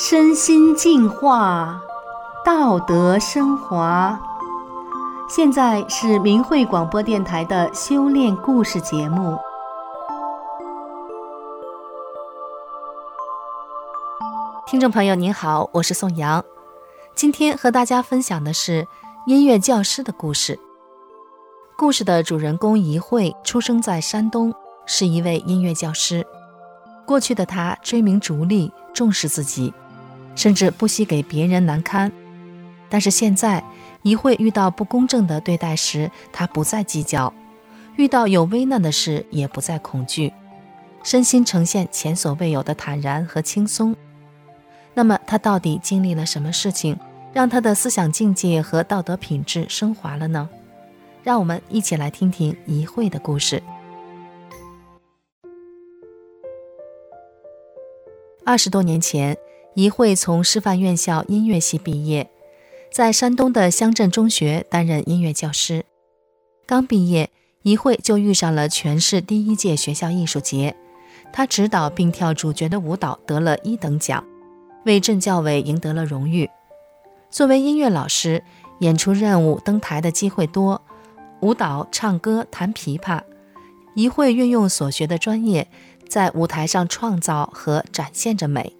身心净化，道德升华。现在是明慧广播电台的修炼故事节目。听众朋友您好，我是宋阳，今天和大家分享的是音乐教师的故事。故事的主人公一慧出生在山东，是一位音乐教师。过去的他追名逐利，重视自己。甚至不惜给别人难堪，但是现在一会遇到不公正的对待时，他不再计较；遇到有危难的事，也不再恐惧，身心呈现前所未有的坦然和轻松。那么，他到底经历了什么事情，让他的思想境界和道德品质升华了呢？让我们一起来听听一会的故事。二十多年前。一会从师范院校音乐系毕业，在山东的乡镇中学担任音乐教师。刚毕业，一会就遇上了全市第一届学校艺术节，他指导并跳主角的舞蹈得了一等奖，为镇教委赢得了荣誉。作为音乐老师，演出任务登台的机会多，舞蹈、唱歌、弹琵琶，一会运用所学的专业，在舞台上创造和展现着美。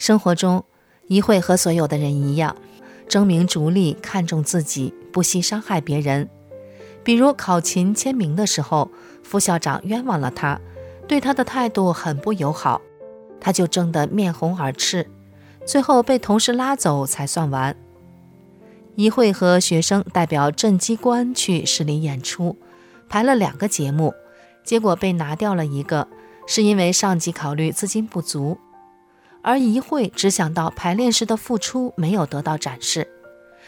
生活中，一会和所有的人一样，争名逐利，看重自己，不惜伤害别人。比如考勤签名的时候，副校长冤枉了他，对他的态度很不友好，他就争得面红耳赤，最后被同事拉走才算完。一会和学生代表镇机关去市里演出，排了两个节目，结果被拿掉了一个，是因为上级考虑资金不足。而一会只想到排练时的付出没有得到展示，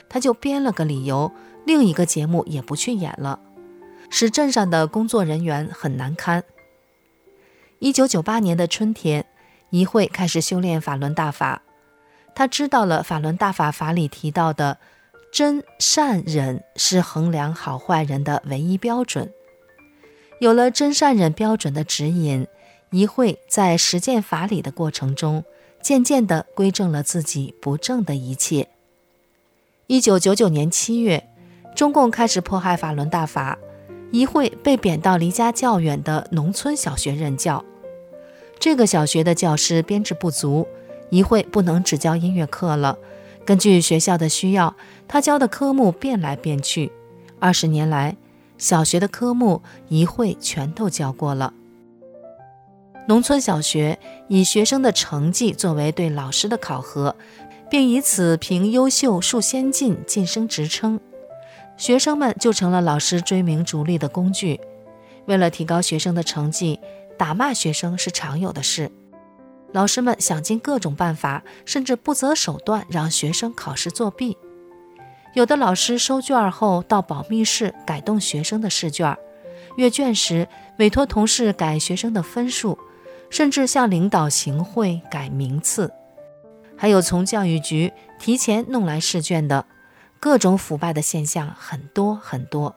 他就编了个理由，另一个节目也不去演了，使镇上的工作人员很难堪。一九九八年的春天，一会开始修炼法轮大法，他知道了法轮大法法里提到的真善忍是衡量好坏人的唯一标准，有了真善忍标准的指引，一会在实践法理的过程中。渐渐地归正了自己不正的一切。一九九九年七月，中共开始迫害法轮大法，一会被贬到离家较远的农村小学任教。这个小学的教师编制不足，一会不能只教音乐课了。根据学校的需要，他教的科目变来变去。二十年来，小学的科目一会全都教过了。农村小学以学生的成绩作为对老师的考核，并以此评优秀树先进晋升职称，学生们就成了老师追名逐利的工具。为了提高学生的成绩，打骂学生是常有的事。老师们想尽各种办法，甚至不择手段让学生考试作弊。有的老师收卷后到保密室改动学生的试卷，阅卷时委托同事改学生的分数。甚至向领导行贿改名次，还有从教育局提前弄来试卷的，各种腐败的现象很多很多。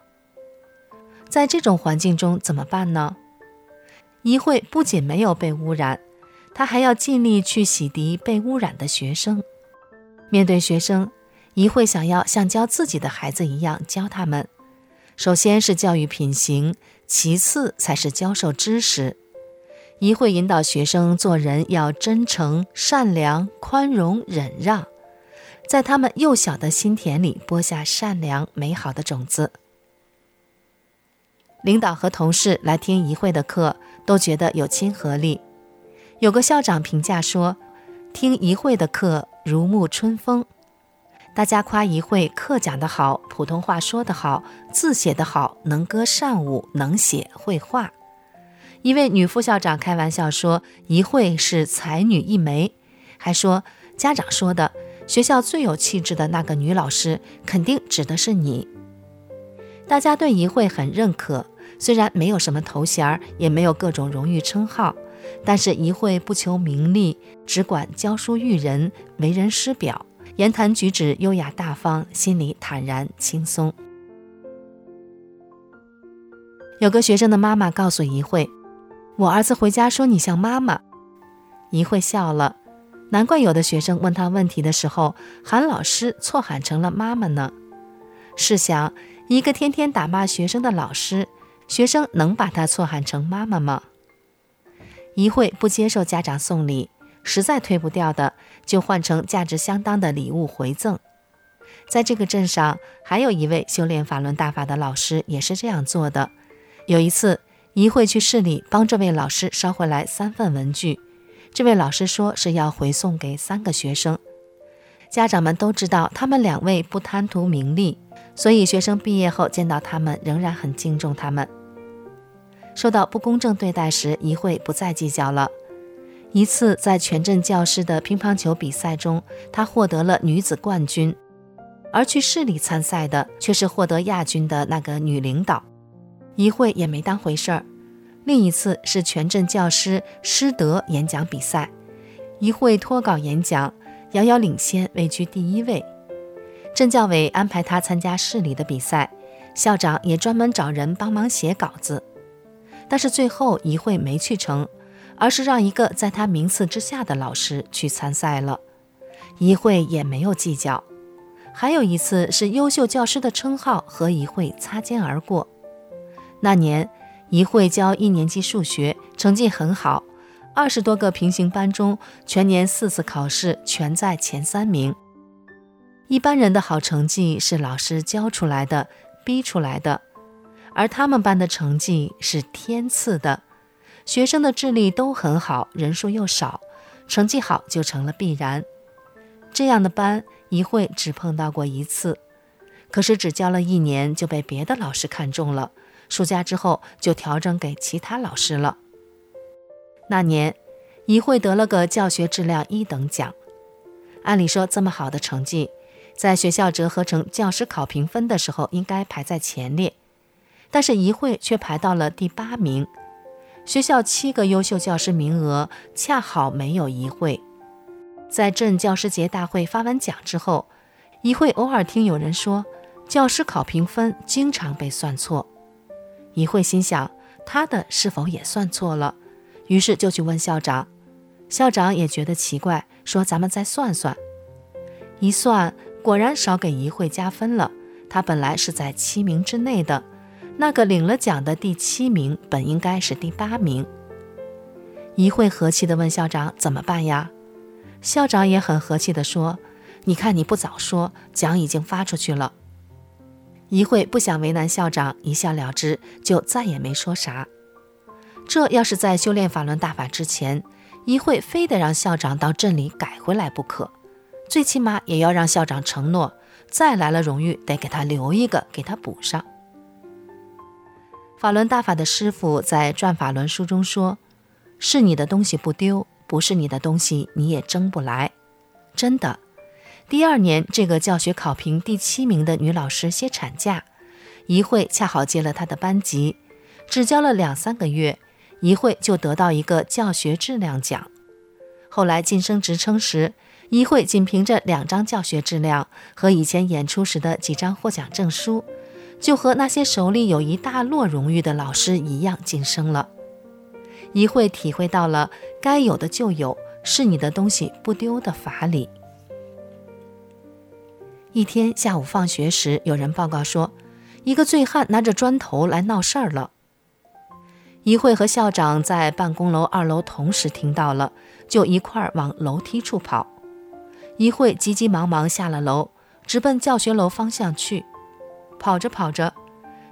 在这种环境中怎么办呢？一会不仅没有被污染，他还要尽力去洗涤被污染的学生。面对学生，一会想要像教自己的孩子一样教他们，首先是教育品行，其次才是教授知识。一会引导学生做人要真诚、善良、宽容、忍让，在他们幼小的心田里播下善良美好的种子。领导和同事来听一会的课，都觉得有亲和力。有个校长评价说：“听一会的课如沐春风。”大家夸一会课讲得好，普通话说得好，字写得好，能歌善舞，能写会画。一位女副校长开玩笑说：“一会是才女一枚。”还说：“家长说的，学校最有气质的那个女老师，肯定指的是你。”大家对一会很认可，虽然没有什么头衔，也没有各种荣誉称号，但是一会不求名利，只管教书育人，为人师表，言谈举止优雅大方，心里坦然轻松。有个学生的妈妈告诉一会。我儿子回家说你像妈妈，一会笑了。难怪有的学生问他问题的时候，喊老师错喊成了妈妈呢。试想，一个天天打骂学生的老师，学生能把他错喊成妈妈吗？一会不接受家长送礼，实在推不掉的，就换成价值相当的礼物回赠。在这个镇上，还有一位修炼法轮大法的老师也是这样做的。有一次，一会去市里帮这位老师捎回来三份文具，这位老师说是要回送给三个学生。家长们都知道他们两位不贪图名利，所以学生毕业后见到他们仍然很敬重他们。受到不公正对待时，一会不再计较了。一次在全镇教师的乒乓球比赛中，他获得了女子冠军，而去市里参赛的却是获得亚军的那个女领导。一会也没当回事儿。另一次是全镇教师师德演讲比赛，一会脱稿演讲。遥遥领先，位居第一位。镇教委安排他参加市里的比赛，校长也专门找人帮忙写稿子。但是最后一会没去成，而是让一个在他名次之下的老师去参赛了。一会也没有计较。还有一次是优秀教师的称号和一会擦肩而过。那年一会教一年级数学，成绩很好。二十多个平行班中，全年四次考试全在前三名。一般人的好成绩是老师教出来的、逼出来的，而他们班的成绩是天赐的。学生的智力都很好，人数又少，成绩好就成了必然。这样的班一会只碰到过一次，可是只教了一年就被别的老师看中了，暑假之后就调整给其他老师了。那年，一会得了个教学质量一等奖。按理说，这么好的成绩，在学校折合成教师考评分的时候，应该排在前列。但是，一会却排到了第八名。学校七个优秀教师名额，恰好没有一会。在镇教师节大会发完奖之后，一会偶尔听有人说，教师考评分经常被算错。一会心想，他的是否也算错了？于是就去问校长，校长也觉得奇怪，说：“咱们再算算。”一算，果然少给一会加分了。他本来是在七名之内的，那个领了奖的第七名本应该是第八名。一会和气地问校长：“怎么办呀？”校长也很和气地说：“你看你不早说，奖已经发出去了。”一会不想为难校长，一笑了之，就再也没说啥。这要是在修炼法轮大法之前，一会非得让校长到镇里改回来不可，最起码也要让校长承诺，再来了荣誉得给他留一个，给他补上。法轮大法的师傅在《转法轮》书中说：“是你的东西不丢，不是你的东西你也争不来。”真的，第二年这个教学考评第七名的女老师歇产假，一会恰好接了她的班级，只教了两三个月。一会就得到一个教学质量奖。后来晋升职称时，一会仅凭着两张教学质量和以前演出时的几张获奖证书，就和那些手里有一大摞荣誉的老师一样晋升了。一会体会到了该有的就有，是你的东西不丢的法理。一天下午放学时，有人报告说，一个醉汉拿着砖头来闹事儿了。一会和校长在办公楼二楼同时听到了，就一块儿往楼梯处跑。一会急急忙忙下了楼，直奔教学楼方向去。跑着跑着，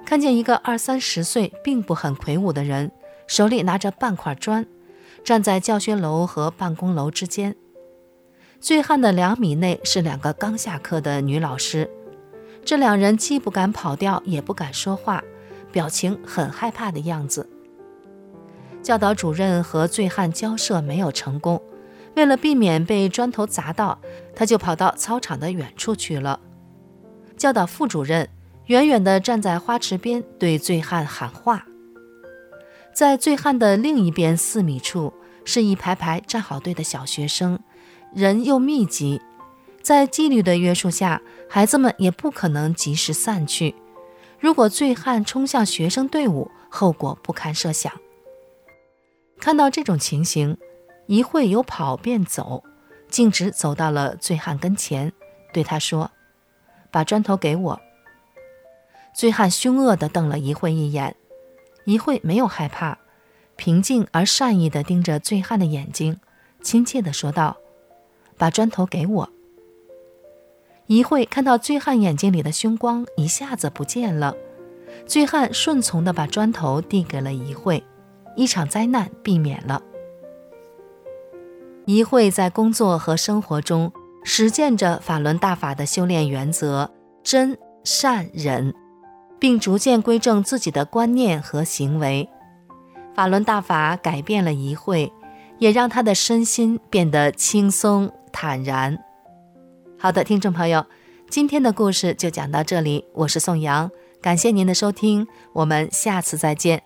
看见一个二三十岁、并不很魁梧的人，手里拿着半块砖，站在教学楼和办公楼之间。醉汉的两米内是两个刚下课的女老师，这两人既不敢跑掉，也不敢说话，表情很害怕的样子。教导主任和醉汉交涉没有成功，为了避免被砖头砸到，他就跑到操场的远处去了。教导副主任远远地站在花池边，对醉汉喊话。在醉汉的另一边四米处，是一排排站好队的小学生，人又密集，在纪律的约束下，孩子们也不可能及时散去。如果醉汉冲向学生队伍，后果不堪设想。看到这种情形，一会有跑便走，径直走到了醉汉跟前，对他说：“把砖头给我。”醉汉凶恶地瞪了一会一眼，一会没有害怕，平静而善意地盯着醉汉的眼睛，亲切地说道：“把砖头给我。”一会看到醉汉眼睛里的凶光一下子不见了，醉汉顺从地把砖头递给了一会，一场灾难避免了。一会在工作和生活中实践着法轮大法的修炼原则真善忍，并逐渐归正自己的观念和行为。法轮大法改变了一会，也让他的身心变得轻松坦然。好的，听众朋友，今天的故事就讲到这里。我是宋阳，感谢您的收听，我们下次再见。